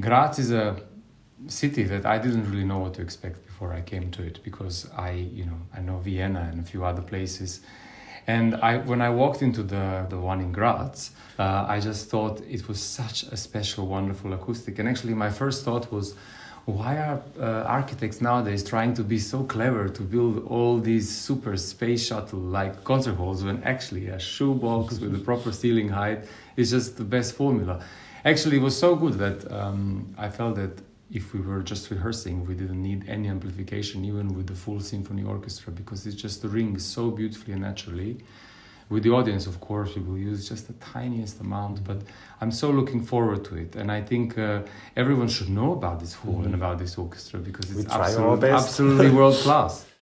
Graz is a city that I didn't really know what to expect before I came to it because I, you know, I know Vienna and a few other places. And I, when I walked into the, the one in Graz, uh, I just thought it was such a special, wonderful acoustic. And actually, my first thought was, why are uh, architects nowadays trying to be so clever to build all these super space shuttle like concert halls when actually a shoebox with the proper ceiling height is just the best formula? Actually, it was so good that um, I felt that if we were just rehearsing, we didn't need any amplification, even with the full symphony orchestra, because it just rings so beautifully and naturally. With the audience, of course, we will use just the tiniest amount, but I'm so looking forward to it. And I think uh, everyone should know about this hall mm-hmm. and about this orchestra because it's absolute, absolutely world class.